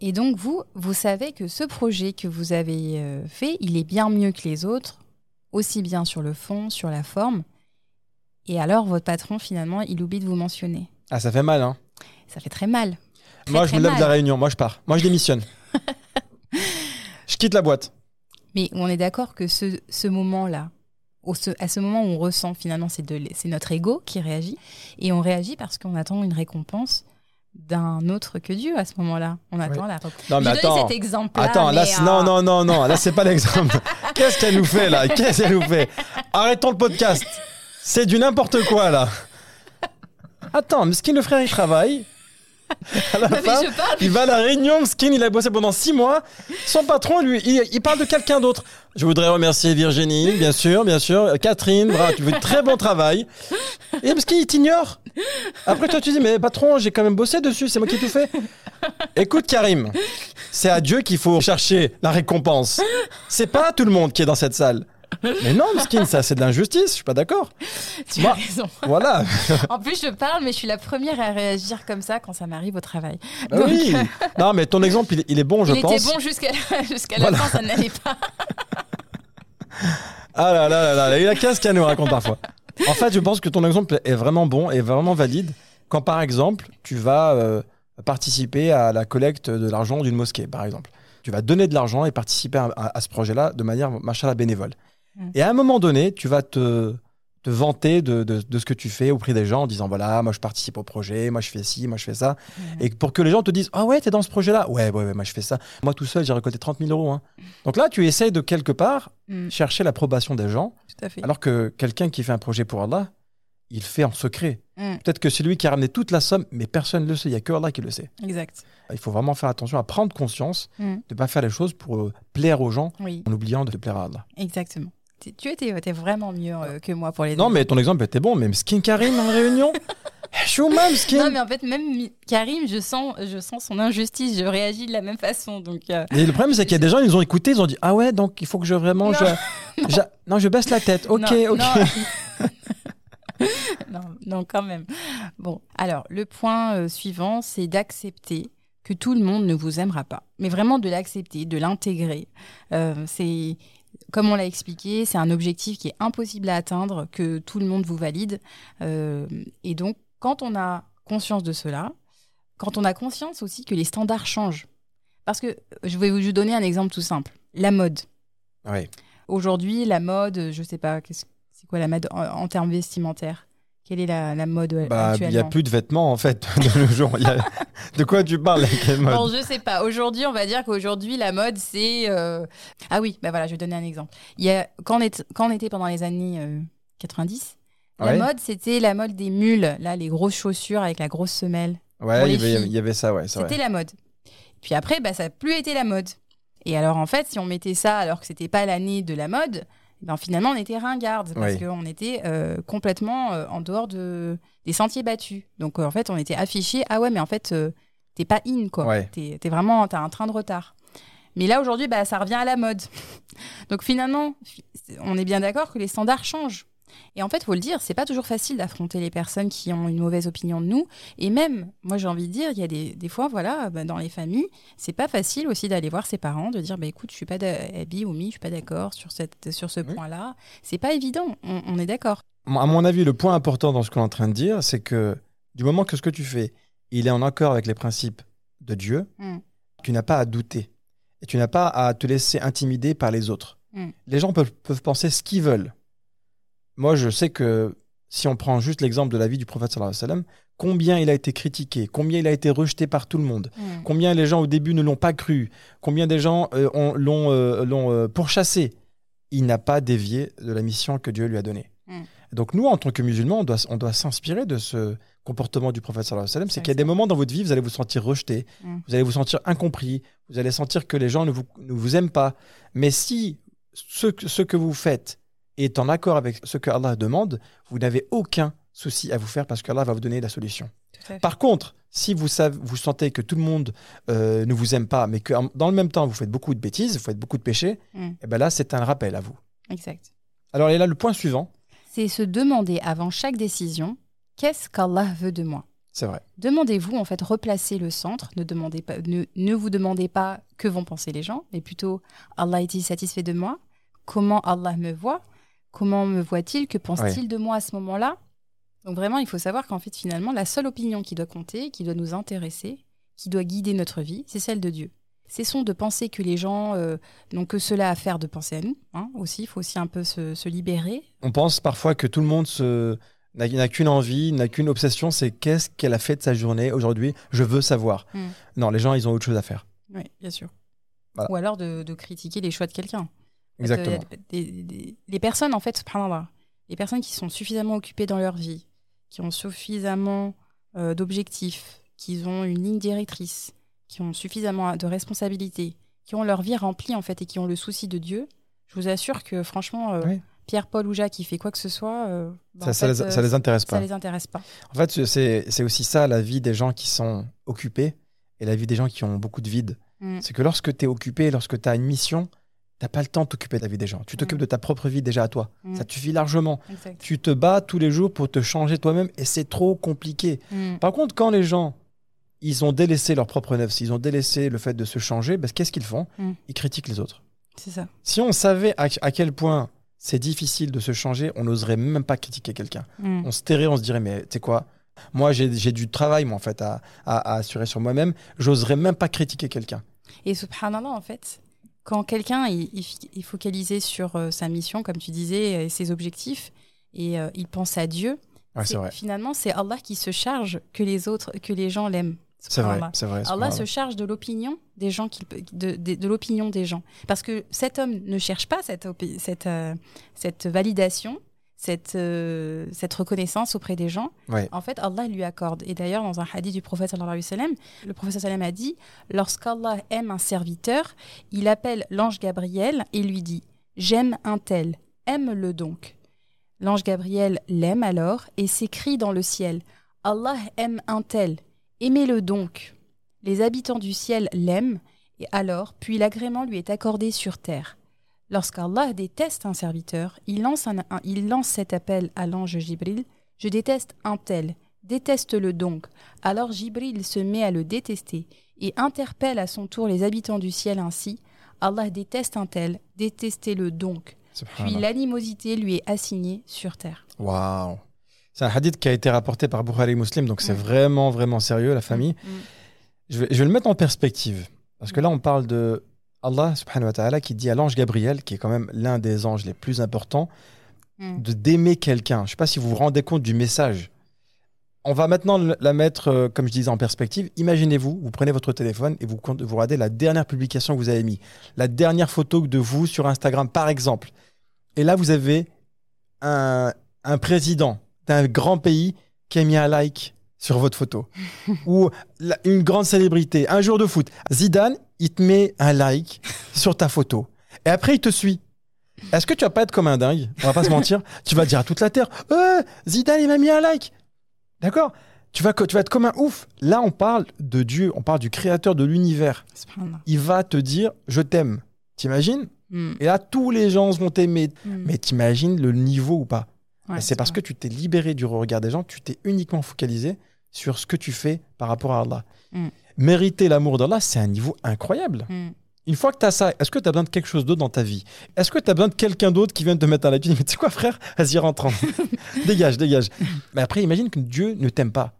Et donc vous, vous savez que ce projet que vous avez euh, fait, il est bien mieux que les autres, aussi bien sur le fond, sur la forme. Et alors votre patron, finalement, il oublie de vous mentionner. Ah, ça fait mal, hein. Ça fait très mal. Très, moi, je me lève de la réunion. Moi, je pars. Moi, je démissionne. je quitte la boîte. Mais on est d'accord que ce, ce moment-là, ce- à ce moment où on ressent finalement, c'est de l- c'est notre ego qui réagit. Et on réagit parce qu'on attend une récompense d'un autre que Dieu à ce moment-là. On attend la récompense. Non, mais attends. cet exemple-là. Attends, là, mais, euh, non, non, non, non, là, c'est pas l'exemple. Qu'est-ce qu'elle nous fait, là? Qu'est-ce qu'elle nous fait? Arrêtons le podcast. C'est du n'importe quoi, là. Attends, Mskin, le frère, il travaille. À la Non, fin, je parle. il va à la réunion, Mskin, il a bossé pendant six mois. Son patron, lui, il, il parle de quelqu'un d'autre. Je voudrais remercier Virginie, bien sûr, bien sûr. Catherine, bravo, tu fais de très bon travail. Et Mskin, il t'ignore. Après, toi, tu dis, mais patron, j'ai quand même bossé dessus, c'est moi qui ai tout fait. Écoute, Karim, c'est à Dieu qu'il faut chercher la récompense. C'est pas tout le monde qui est dans cette salle. Mais non, Skin, ça c'est de l'injustice, je suis pas d'accord. Tu Moi- as raison. Voilà. En plus, je parle, mais je suis la première à réagir comme ça quand ça m'arrive au travail. Bah Donc, oui. Non, mais ton exemple, il, il est bon, je il pense. était bon jusqu'à Voilà. la fin, ça n'allait pas. Ah là là là là, il a qu'est-ce qu'elle nous raconte parfois. En fait, je pense que ton exemple est vraiment bon et vraiment valide quand, par exemple, tu vas euh, participer à la collecte de l'argent d'une mosquée, par exemple. Tu vas donner de l'argent et participer à, à- à ce projet-là de manière, machin, bénévole. Et à un moment donné, tu vas te, te vanter de, de- de ce que tu fais auprès des gens en disant voilà, moi je participe au projet, moi je fais ci, moi je fais ça. Et pour que les gens te disent ah ouais, t'es dans ce projet-là Ouais, ouais, ouais, moi je fais ça. Moi tout seul, j'ai récolté 30 000 euros. hein. Donc là, tu essayes de quelque part Mm, chercher l'approbation des gens. tout à fait. Alors que quelqu'un qui fait un projet pour Allah, il fait en secret. Mm, Peut-être que c'est lui qui a ramené toute la somme, mais personne ne le sait. Il n'y a que Allah qui le sait. exact. Il faut vraiment faire attention à prendre conscience Mm, de ne pas faire les choses pour euh, plaire aux gens oui, en oubliant de plaire à Allah. exactement. Tu- étais, étais vraiment mieux euh, que moi pour les Non, mais ton exemple était bon. Même Skin Karim en réunion. Je suis au même Skin. Non, mais en fait, même Karim, je sens, je sens son injustice. Je réagis de la même façon. Donc, euh, Et le problème, c'est qu'il y a des gens, ils ont écouté, ils ont dit Ah ouais, donc il faut que je vraiment. Non. Je, je- non, je baisse la tête. Ok, non, ok. Non. non, non, quand même. Bon, alors, le point euh, suivant, c'est d'accepter que tout le monde ne vous aimera pas. Mais vraiment de l'accepter, de l'intégrer. Euh, c'est, comme on l'a expliqué, c'est un objectif qui est impossible à atteindre, que tout le monde vous valide. Euh, et donc, quand on a conscience de cela, quand on a conscience aussi que les standards changent. Parce que je vais vous donner un exemple tout simple. La mode. Aujourd'hui, la mode, je sais pas, c'est quoi la mode en, en termes vestimentaires? Quelle est la, la mode euh, Bah, il n'y a plus de vêtements en fait de nos jours. Il y a- De quoi tu parles quelle mode Bon, je sais pas. Aujourd'hui, on va dire qu'aujourd'hui, la mode, c'est. euh, Ah oui, bah voilà, je vais donner un exemple. Il y a... quand, on est... quand on était pendant les années euh, 90, la Ouais. mode, c'était la mode des mules, là, les grosses chaussures avec la grosse semelle. Ouais, pour il y, les avait, filles. il y avait ça, ouais. C'était la mode. Puis après, bah, ça n'a plus été la mode. Et alors, en fait, si on mettait ça alors que c'était pas l'année de la mode, ben, finalement, on était ringarde parce Oui. qu'on était euh, complètement euh, en dehors de, des sentiers battus. Donc, euh, en fait, on était affiché ah ouais, mais en fait, t'es pas in, quoi. Ouais. T'es t'es vraiment, t'as un train de retard. Mais là, aujourd'hui, bah, ça revient à la mode. Donc, finalement, fi- on est bien d'accord que les standards changent. Et en fait, faut le dire, c'est pas toujours facile d'affronter les personnes qui ont une mauvaise opinion de nous. Et même, moi, j'ai envie de dire, il y a des, des fois, voilà, bah, dans les familles, c'est pas facile aussi d'aller voir ses parents, de dire, bah, écoute, je suis pas d'Abby ou Mi, je suis pas d'accord sur, cette, sur ce Oui. point-là. C'est pas évident, on, on est d'accord. À mon avis, le point important dans ce qu'on est en train de dire, c'est que du moment que ce que tu fais, il est en accord avec les principes de Dieu, Mm. tu n'as pas à douter. Et tu n'as pas à te laisser intimider par les autres. Mm. Les gens peuvent, peuvent penser ce qu'ils veulent. Moi, je sais que si on prend juste l'exemple de la vie du prophète, sallallahu alayhi wa sallam, combien il a été critiqué, combien il a été rejeté par tout le monde, combien les gens au début ne l'ont pas cru, combien des gens euh, ont- l'ont euh, l'ont, euh, pourchassé. Il n'a pas dévié de la mission que Dieu lui a donnée. Donc nous, en tant que musulmans, on doit, on doit s'inspirer de ce comportement du prophète sallallahu alayhi wa. C'est qu'il y a des moments dans votre vie, vous allez vous sentir rejeté, vous allez vous sentir incompris, vous allez sentir que les gens ne vous, ne vous aiment pas. Mais si ce, ce que vous faites est en accord avec ce que Allah demande, vous n'avez aucun souci à vous faire parce qu'Allah va vous donner la solution. Par contre, si vous, savez, vous sentez que tout le monde euh, ne vous aime pas, mais que en- dans le même temps, vous faites beaucoup de bêtises, vous faites beaucoup de péchés, Mm. et ben là, c'est un rappel à vous. Exact. Alors, et là, le point suivant, C'est se demander avant chaque décision, qu'est-ce qu'Allah veut de moi? C'est vrai. Demandez-vous, en fait, replacez le centre. Ne, demandez pas, ne, ne vous demandez pas que vont penser les gens, mais plutôt Allah est-il satisfait de moi? Comment Allah me voit? Comment me voit-il Que pense-t-il de moi à ce moment-là? Donc vraiment, il faut savoir qu'en fait, finalement, la seule opinion qui doit compter, qui doit nous intéresser, qui doit guider notre vie, c'est celle de Dieu. Cessons de penser que les gens euh, n'ont que cela à faire de penser à nous. hein, aussi, il faut aussi un peu se, se libérer. On pense parfois que tout le monde se n'a qu'une envie, n'a qu'une obsession, c'est qu'est-ce qu'elle a fait de sa journée aujourd'hui, je veux savoir. Mm. Non, les gens, ils ont autre chose à faire. Oui, bien sûr. Voilà. Ou alors de, de critiquer les choix de quelqu'un. Exactement. des- des- les personnes, en fait, les personnes qui sont suffisamment occupées dans leur vie, qui ont suffisamment euh, d'objectifs, qui ont une ligne directrice, qui ont suffisamment de responsabilités, qui ont leur vie remplie, en fait, et qui ont le souci de Dieu, je vous assure que, franchement, euh, Oui. Pierre, Paul ou Jacques qui fait quoi que ce soit, euh, bah, ça, ça fait, les, ça les intéresse ça pas. les intéresse pas. En fait, c'est c'est aussi ça la vie des gens qui sont occupés et la vie des gens qui ont beaucoup de vide. Mm. C'est que lorsque tu es occupé, lorsque tu as une mission, t'as pas le temps de t'occuper de la vie des gens. Tu t'occupes Mm. de ta propre vie déjà à toi. Mm. Ça te suffit largement. Exact. Tu te bats tous les jours pour te changer toi-même et c'est trop compliqué. Mm. Par contre, quand les gens, ils ont délaissé leur propre neuf, ils ont délaissé le fait de se changer, ben, qu'est-ce qu'ils font? Ils critiquent les autres. C'est ça. Si on savait à, à quel point c'est difficile de se changer, on n'oserait même pas critiquer quelqu'un. On se tairait, on se dirait, mais tu sais quoi? Moi, j'ai j'ai du travail, moi, en fait, à, à- à assurer sur moi-même. J'oserais même pas critiquer quelqu'un. Et subhanallah, en fait, quand quelqu'un est, focalisé sur euh, sa mission, comme tu disais, et ses objectifs, et euh, il pense à Dieu, Ouais, c'est vrai. finalement, c'est Allah qui se charge que les autres, que les gens l'aiment. C'est vrai, c'est vrai. Allah se charge de l'opinion des gens, de, de- de l'opinion des gens. Parce que cet homme ne cherche pas cette, opi- cette, euh, cette validation, cette, euh, cette reconnaissance auprès des gens. Ouais. En fait, Allah lui accorde. Et d'ailleurs, dans un hadith du prophète, le prophète a dit Lorsqu'Allah aime un serviteur, il appelle l'ange Gabriel et lui dit J'aime un tel, aime-le donc. L'ange Gabriel l'aime alors et s'écrie dans le ciel Allah aime un tel, aimez-le donc. Les habitants du ciel l'aiment, et alors, puis l'agrément lui est accordé sur terre. Lorsqu'Allah déteste un serviteur, il lance, un- un- il lance cet appel à l'ange Jibril Je déteste un tel, déteste-le donc. Alors Jibril se met à le détester et interpelle à son tour les habitants du ciel ainsi Allah déteste un tel, détestez-le donc. Puis l'animosité lui est assignée sur terre. Waouh. C'est un hadith qui a été rapporté par Bukhari Muslim, donc c'est Mm. vraiment, vraiment sérieux, la famille. Mm. Je vais, je vais le mettre en perspective. Parce que là, on parle de Allah subhanahu wa ta'ala qui dit à l'ange Gabriel, qui est quand même l'un des anges les plus importants, Mm. de d'aimer quelqu'un. Je ne sais pas si vous vous rendez compte du message. On va maintenant la mettre, euh, comme je disais, en perspective. Imaginez-vous, vous prenez votre téléphone et vous, vous regardez la dernière publication que vous avez mis, la dernière photo de vous sur Instagram, par exemple. Et là, vous avez un, un président d'un grand pays qui a mis un like sur votre photo. Ou la- une grande célébrité, un jour de foot. Zidane, il te met un like sur ta photo. Et après, il te suit. Est-ce que tu vas pas être comme un dingue? On va pas se mentir. Tu vas dire à toute la terre Euh, Zidane, il m'a mis un like. D'accord? Tu vas, tu vas être comme un ouf. Là, on parle de Dieu, on parle du créateur de l'univers. Il va te dire Je t'aime. T'imagines? Mm. Et là, tous les gens vont t'aimer. Mm. Mais t'imagines le niveau ou pas? Ouais, C'est parce que tu t'es libéré du regard des gens, tu t'es uniquement focalisé sur ce que tu fais par rapport à Allah. Mm. Mériter l'amour d'Allah, c'est un niveau incroyable. Mm. Une fois que tu as ça, est-ce que tu as besoin de quelque chose d'autre dans ta vie? Est-ce que tu as besoin de quelqu'un d'autre qui vient te mettre à la vie Mais tu sais quoi, frère? Vas-y, rentre. en- dégage, dégage. Mais après, imagine que Dieu ne t'aime pas.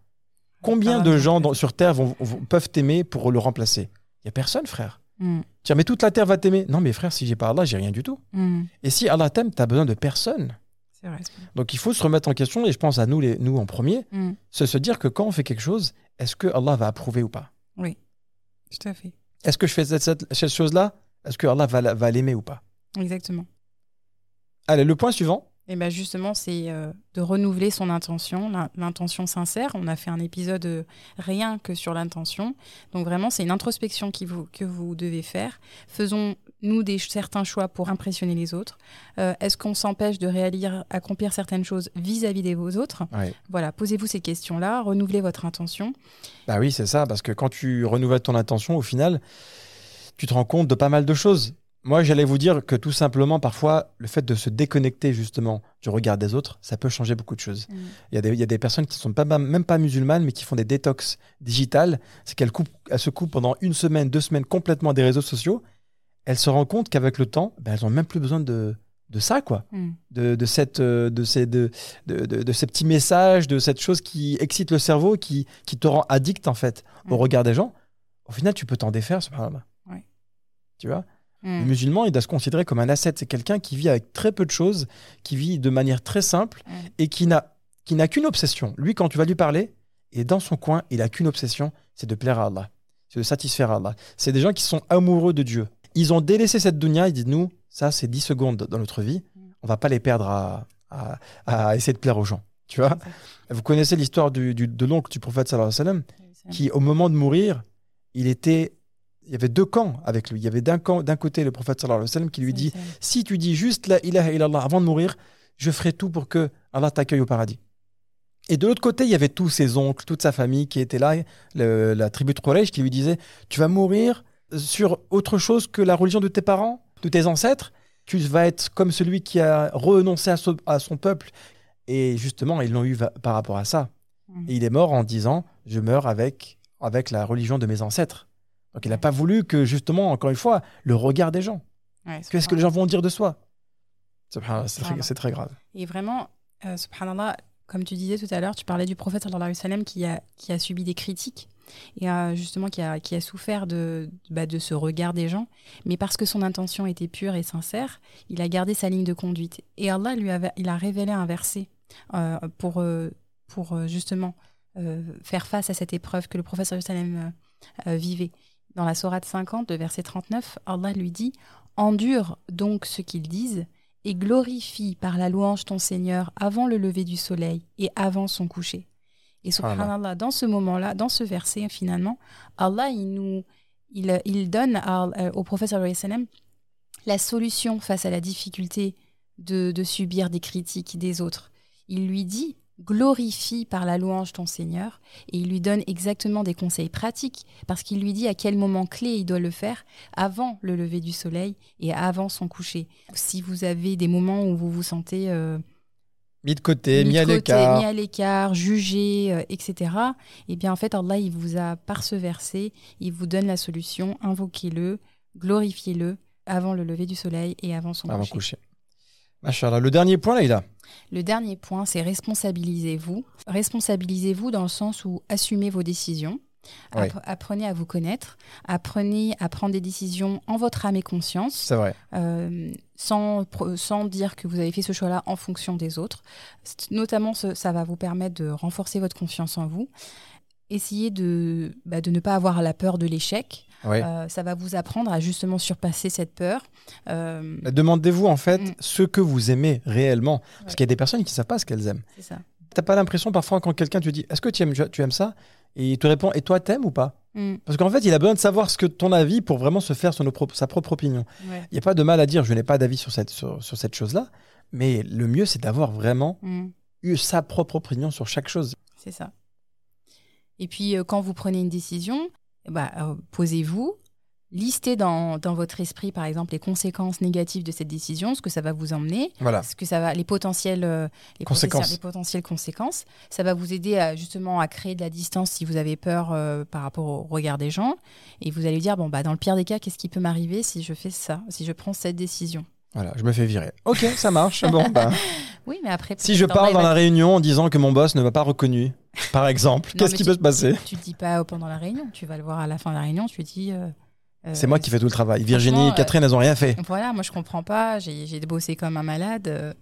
Combien Ah, de gens dans- sur Terre vont- vont- peuvent t'aimer pour le remplacer? Il y a personne, frère. Mm. Tiens, mais toute la Terre va t'aimer. Non, mais frère, si j'ai pas Allah, j'ai rien du tout. Mm. Et si Allah t'aime, tu as besoin de personne. C'est vrai. c'est. Donc il faut se remettre en question, et je pense à nous, les, nous en premier, Mm. se, se dire que quand on fait quelque chose, est-ce que Allah va approuver ou pas? Tout à fait. Est-ce que je fais cette, cette- cette chose-là? Est-ce que Allah va, va l'aimer ou pas? Exactement. Allez, le point suivant. Et ben justement, c'est euh, de renouveler son intention, l'in- l'intention sincère. On a fait un épisode euh, rien que sur l'intention. Donc vraiment, c'est une introspection qui vous, que vous devez faire. Faisons-nous des certains choix pour impressionner les autres Euh, Est-ce qu'on s'empêche de réaliser, accomplir certaines choses vis-à-vis des vos autres? Ouais. Voilà, posez-vous ces questions-là, renouvelez votre intention. Bah oui, c'est ça, parce que quand tu renouvelles ton intention, au final, tu te rends compte de pas mal de choses. Moi, j'allais vous dire que tout simplement, parfois, le fait de se déconnecter justement du regard des autres, ça peut changer beaucoup de choses. Il y a des, il y a des personnes qui ne sont pas, même pas musulmanes, mais qui font des détox digitales. C'est qu'elles coupent, elles se coupent pendant une semaine, deux semaines complètement des réseaux sociaux. Elles se rendent compte qu'avec le temps, ben, elles n'ont même plus besoin de, de ça, quoi. Mm. De, de, cette, euh, de, ces, de, de, de- ces petits messages, de cette chose qui excite le cerveau, qui, qui te rend addict, en fait, au Mm. regard des gens. Au final, tu peux t'en défaire, subhanallah. Ouais. Tu vois? Mm. le musulman, il doit se considérer comme un asset. C'est quelqu'un qui vit avec très peu de choses, qui vit de manière très simple et qui n'a qui n'a qu'une obsession. Lui, quand tu vas lui parler, et dans son coin, il a qu'une obsession, c'est de plaire à Allah, c'est de satisfaire Allah. C'est des gens qui sont amoureux de Dieu. Ils ont délaissé cette dunya, ils disent nous, ça c'est 10 secondes dans notre vie, on va pas les perdre à, à, à essayer de plaire aux gens. Tu vois? Vous connaissez l'histoire du, du- de l'oncle du prophète sallallahu alayhi wa sallam qui, au moment de mourir, il était. Il y avait deux camps avec lui. Il y avait d'un camp- d'un côté le prophète sallallahu alayhi wa sallam qui lui dit Si tu dis juste la ilaha illallah avant de mourir, je ferai tout pour que Allah t'accueille au paradis. Et de l'autre côté, il y avait tous ses oncles, toute sa famille qui était là, le- la tribu de Quraysh qui lui disait Tu vas mourir sur autre chose que la religion de tes parents, de tes ancêtres. Tu vas être comme celui qui a renoncé à, son- à son peuple. Et justement, ils l'ont eu par rapport à ça. Mhm. Et il est mort en disant Je meurs avec, avec la religion de mes ancêtres. Donc il n'a pas voulu que, justement, encore une fois, le regard des gens. Ouais, Qu'est-ce que les gens vont dire de soi? C'est très, grave. Et vraiment, euh, subhanallah, comme tu disais tout à l'heure, tu parlais du prophète sallallahu alayhi wa sallam qui a, qui a subi des critiques et justement qui a, souffert de, bah, de ce regard des gens. Mais parce que son intention était pure et sincère, il a gardé sa ligne de conduite. Et Allah lui a révélé un verset euh, pour, euh, euh, justement faire face à cette épreuve que le euh, euh, vivait. Dans la Sourate 50, le verset 39, Allah lui dit Endure donc ce qu'ils disent et glorifie par la louange ton Seigneur avant le lever du soleil et avant son coucher. Et subhanallah, dans ce moment-là, dans ce verset, finalement, Allah, il nous, il, il donne à- euh, au prophète la solution face à la difficulté de, de subir des critiques des autres. Il lui dit glorifie par la louange ton Seigneur et il lui donne exactement des conseils pratiques parce qu'il lui dit à quel moment clé il doit le faire avant le lever du soleil et avant son coucher. Si vous avez des moments où vous vous sentez euh, Mis de côté, mis, de à l'écart. mis à l'écart, jugé, euh, etc. Eh bien, en fait, Allah, il vous a, par ce verset, il vous donne la solution. Invoquez-le, glorifiez-le avant le lever du soleil et avant son Avant coucher. coucher. Machallah. Le dernier point, là, il a. Le dernier point, c'est responsabilisez-vous. Responsabilisez-vous dans le sens où assumez vos décisions. Ouais. Apprenez à vous connaître. Apprenez à prendre des décisions en votre âme et conscience. C'est vrai. euh, sans, sans dire que vous avez fait ce choix-là en fonction des autres. Notamment, ce- ça va vous permettre de renforcer votre confiance en vous. Essayez de, bah, de ne pas avoir la peur de l'échec. Ouais. Euh, ça va vous apprendre à justement surpasser cette peur. Euh, Demandez-vous en fait Mm. ce que vous aimez réellement. Parce Ouais. qu'il y a des personnes qui ne savent pas ce qu'elles aiment. c'est ça. T'as pas l'impression parfois quand quelqu'un te dit Est-ce que tu aimes, tu aimes ça? Et il te répond Et toi, t'aimes ou pas Mm, Parce qu'en fait, il a besoin de savoir ce que ton avis pour vraiment se faire son, sa propre opinion. ouais, Il n'y a pas de mal à dire Je n'ai pas d'avis sur cette, sur, sur cette chose-là. Mais le mieux, c'est d'avoir vraiment mm. eu sa propre opinion sur chaque chose. C'est ça. Et puis, euh, quand vous prenez une décision, euh, posez-vous, listez dans, dans votre esprit, par exemple, les conséquences négatives de cette décision, ce que ça va vous emmener, Voilà. ce que ça va, les potentielles, euh, les Conséquences. potentielles- les potentielles conséquences. Ça va vous aider à, justement à créer de la distance si vous avez peur euh, par rapport au regard des gens. Et vous allez dire, bon, bah, dans le pire des cas, qu'est-ce qui peut m'arriver si je fais ça, si je prends cette décision? Voilà, je me fais virer. Ok, ça marche. bon, ben, Oui, mais après... si je parle dans la réunion en disant que mon boss ne m'a pas reconnu, par exemple, qu'est-ce qui tu- peut se passer? Tu ne dis pas pendant la réunion, tu vas le voir à la fin de la réunion, tu dis... euh, C'est moi qui fais tout le travail. Virginie et Catherine, elles n'ont rien fait. Voilà, moi je comprends pas, j'ai bossé comme un malade, euh,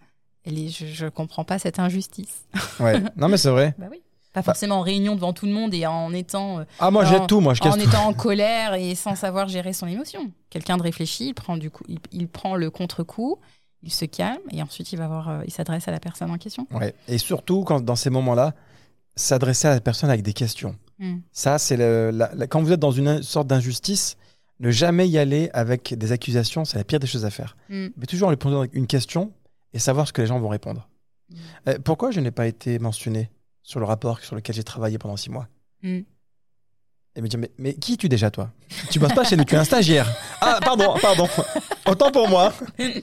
les- je, je comprends pas cette injustice. Ouais. Non, mais c'est vrai. Bah oui. Pas forcément en réunion devant tout le monde et en étant, euh, Ah, moi, j'ai tout. Moi, je en tout. étant en colère et sans savoir gérer son émotion. Quelqu'un de réfléchi, il prend, du coup, il, il prend le contre-coup, il se calme et ensuite il va voir, euh, il s'adresse à la personne en question. Ouais. Et surtout, quand, dans ces moments-là, s'adresser à la personne avec des questions. Mm. Ça, c'est le, la- la- quand vous êtes dans une sorte d'injustice, ne jamais y aller avec des accusations, c'est la pire des choses à faire. Mm. Mais toujours lui poser une question et savoir ce que les gens vont répondre. Mm. Euh, pourquoi je n'ai pas été mentionné sur le rapport sur lequel j'ai travaillé pendant six mois Mm. Et me dire, mais, mais qui es-tu déjà, toi? Tu bosses pas chez nous, tu es un stagiaire. Ah, pardon, pardon. Autant pour moi.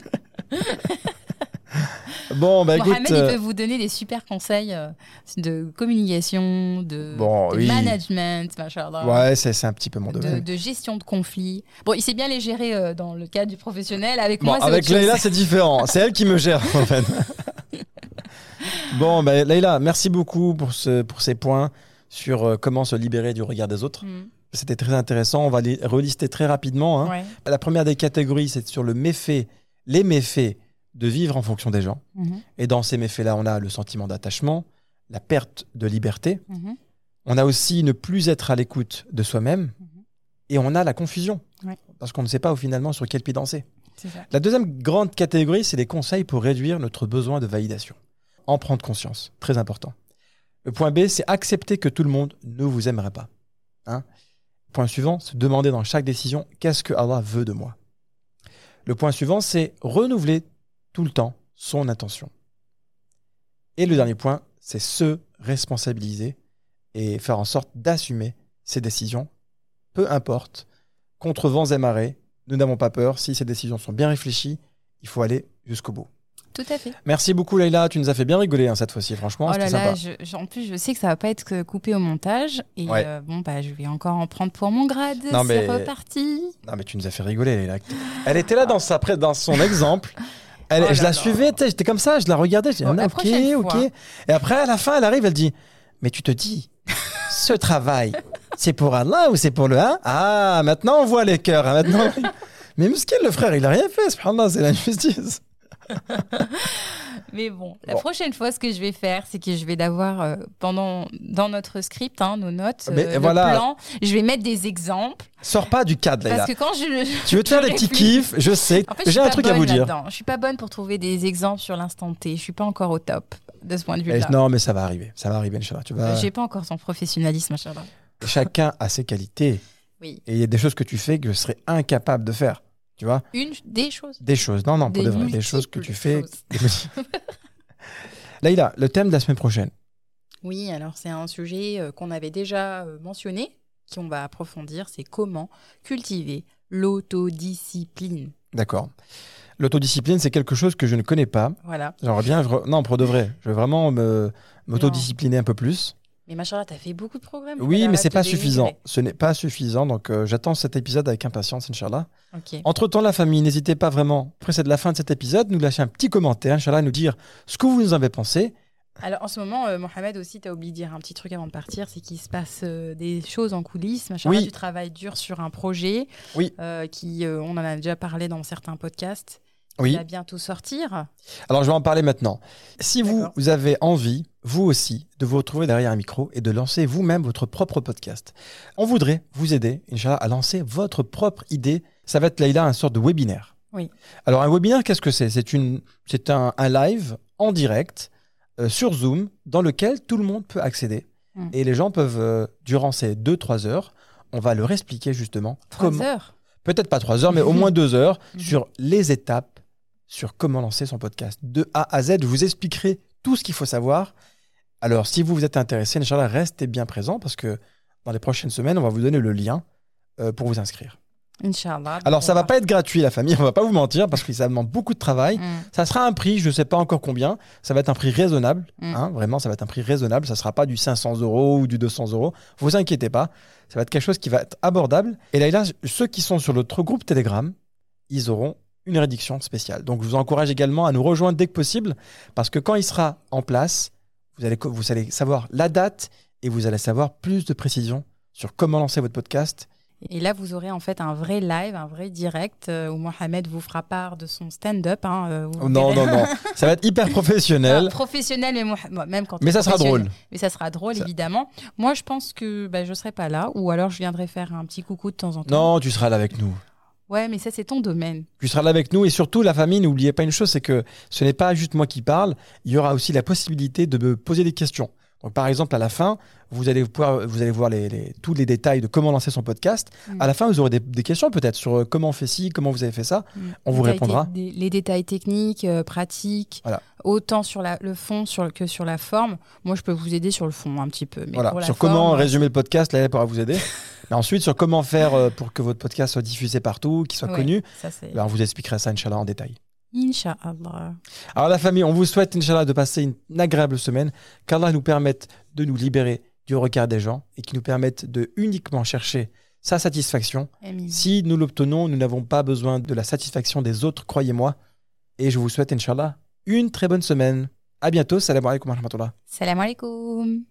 bon, bah écoute. Mohamed, il euh, peut vous donner des super conseils euh, de communication, de, Bon, de oui. management, machallah. Ouais, c'est un petit peu mon domaine. de gestion de conflits. Bon, il sait bien les gérer euh, dans le cadre du professionnel. Avec Bon, moi, c'est avec. Leïla, c'est différent. C'est elle qui me gère, en fait. bon, bah, Leïla, merci beaucoup pour, ce, pour ces points sur euh, comment se libérer du regard des autres. Mm. C'était très intéressant. On va les relister très rapidement. hein. Ouais. La première des catégories, c'est sur le méfait, les méfaits de vivre en fonction des gens. Mhm. Et dans ces méfaits-là, on a le sentiment d'attachement, la perte de liberté. Mhm. On a aussi ne plus être à l'écoute de soi-même. Mhm. Et on a la confusion. Ouais. Parce qu'on ne sait pas au finalement sur quel pied danser. La deuxième grande catégorie, c'est les conseils pour réduire notre besoin de validation. En prendre conscience, très important. Le point B, c'est accepter que tout le monde ne vous aimerait pas. Hein? Point suivant, se demander dans chaque décision qu'est-ce que Allah veut de moi? Le point suivant, c'est renouveler tout le temps son intention. Et le dernier point, c'est se responsabiliser et faire en sorte d'assumer ses décisions, peu importe, contre vents et marées. Nous n'avons pas peur. Si ces décisions sont bien réfléchies, il faut aller jusqu'au bout. Tout à fait. Merci beaucoup, Leïla. Tu nous as fait bien rigoler hein, cette fois-ci. Franchement, Oh c'était là là, sympa. je- en plus, je sais que ça va pas être coupé au montage. Et Ouais. euh, bon, bah, je vais encore en prendre pour mon grade. Non, C'est mais- reparti. Non, mais tu nous as fait rigoler, Leïla. Elle était là dans, sa, dans son exemple. Elle, Oh je la suivais, j'étais comme ça, je la regardais, je disais, ah, ok, ok. fois. Et après, à la fin, elle arrive, elle dit, mais tu te dis, ce travail, c'est pour Allah ou c'est pour le 1 Ah, maintenant on voit les cœurs. hein, maintenant... mais Muskin, le frère, il a rien fait, subhanallah, c'est l'injustice. Mais bon, la Bon. prochaine fois, ce que je vais faire, c'est que je vais d'avoir euh, pendant dans notre script, hein, nos notes, Mais euh, le voilà. plan, je vais mettre des exemples Sors pas du cadre, parce que quand je Tu veux te faire des petits kiffs, je sais. En fait, je J'ai un truc à vous dire. Je suis pas bonne pour trouver des exemples sur l'instant T. Je suis pas encore au top de ce point de Eh, vue-là. non, mais ça va arriver. Ça va arriver, Inch'Allah. Tu vas... J'ai pas encore son professionnalisme, machallah. Chacun a ses qualités. Oui. Et il y a des choses que tu fais que je serais incapable de faire. Tu vois Une des choses. Des choses. Non, non, pour Des de vrai. Des choses que tu fais. Leïla, le thème de la semaine prochaine. Oui, alors c'est un sujet euh, qu'on avait déjà euh, mentionné, qu'on va approfondir, c'est comment cultiver l'autodiscipline. D'accord. L'autodiscipline, c'est quelque chose que je ne connais pas. Voilà. J'aimerais bien. Non, pour de vrai. Je veux vraiment me m'autodiscipliner un peu plus. Mais machallah, t'as fait beaucoup de programmes. Oui, mais c'est pas suffisant. Ce n'est pas suffisant. Donc, euh, j'attends cet épisode avec impatience, Inch'Allah. Ok. Entre temps, la famille, n'hésitez pas vraiment, après c'est de la fin de cet épisode, nous lâcher un petit commentaire, Inch'Allah, nous dire ce que vous nous en avez pensé. Alors en ce moment, euh, Mohamed aussi, t'as oublié de dire un petit truc avant de partir, c'est qu'il se passe euh, des choses en coulisses. Machallah, Oui. tu travailles dur sur un projet. Oui. qui, on en a déjà parlé dans certains podcasts. Oui. Il va bientôt sortir. Alors, je vais en parler maintenant. Si vous, avez envie, vous aussi, de vous retrouver derrière un micro et de lancer vous-même votre propre podcast, on voudrait vous aider, Inch'Allah, à lancer votre propre idée. Ça va être, Leïla, un sorte de webinaire. Oui. Alors, un webinaire, qu'est-ce que c'est? C'est une, c'est un, un live en direct euh, sur Zoom dans lequel tout le monde peut accéder. Mm. Et les gens peuvent, euh, durant ces 2-3 heures, on va leur expliquer justement Trois comment, heures? peut-être pas trois heures, mais au moins deux heures Mhm. sur les étapes sur comment lancer son podcast. De A à Z, je vous expliquerai tout ce qu'il faut savoir. Alors, si vous vous êtes intéressé, Inch'Allah, restez bien présent parce que dans les prochaines semaines, on va vous donner le lien euh, pour vous inscrire. Inch'Allah. Alors, ça va pas être gratuit, la famille, on va pas vous mentir parce que ça demande beaucoup de travail. Mm. Ça sera un prix, je ne sais pas encore combien. Ça va être un prix raisonnable. Mm. hein, vraiment, ça va être un prix raisonnable. Ça ne sera pas du 500 euros ou du 200 euros. Vous inquiétez pas. Ça va être quelque chose qui va être abordable. Et là, là, ceux qui sont sur notre groupe Telegram, ils auront une réduction spéciale. Donc, je vous encourage également à nous rejoindre dès que possible parce que quand il sera en place, vous allez, vous allez savoir la date et vous allez savoir plus de précisions sur comment lancer votre podcast. Et là, vous aurez en fait un vrai live, un vrai direct euh, où Mohamed vous fera part de son stand-up. hein, euh, non, verrez. non, non. Ça va être hyper professionnel. Professionnel, mais même quand Mais ça sera drôle. Mais ça sera drôle, Ça- évidemment. Moi, je pense que bah, je serai pas là, ou alors je viendrai faire un petit coucou de temps en temps. Non, tu seras là avec nous. Ouais, mais ça, c'est ton domaine. Tu seras là avec nous et surtout la famille, n'oubliez pas une chose, c'est que ce n'est pas juste moi qui parle, il y aura aussi la possibilité de me poser des questions. Donc par exemple à la fin, vous allez pouvoir, vous allez voir les, les- tous les détails de comment lancer son podcast. Mm. À la fin, vous aurez des, des questions peut-être sur euh, comment on fait ci, comment vous avez fait ça. Mm. On vous répondra. des- les détails techniques, euh, pratiques, Voilà. autant sur la, le fond sur, que sur la forme. Moi, je peux vous aider sur le fond un petit peu. Mais Voilà, pour sur comment résumer le podcast, là elle pourra vous aider. Mais ensuite sur comment faire euh, pour que votre podcast soit diffusé partout, qu'il soit ouais, connu. Ça. Ben, on vous expliquera ça Inch'Allah en détail. Inch'Allah. Alors la famille, on vous souhaite, Inch'Allah, de passer une agréable semaine, qu'Allah nous permette de nous libérer du regard des gens et qui nous permette de uniquement chercher sa satisfaction. Amin. Si nous l'obtenons, nous n'avons pas besoin de la satisfaction des autres, croyez-moi. Et je vous souhaite, Inch'Allah, une très bonne semaine. À bientôt. Salam alaikum wa rahmatullah. Salam alaikum.